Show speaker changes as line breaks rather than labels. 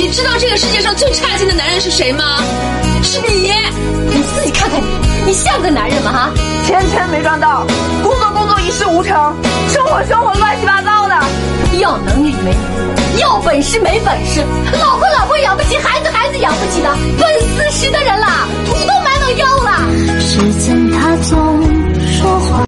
你知道这个世界上最差劲的男人是谁吗？是你
你自己看看你你像个男人吗？哈？
钱钱没赚到工作工作一事无成生活生活乱七八糟的。
要能力没能力要本事没本事老婆老婆养不起孩子孩子养不起的奔四十的人了土都埋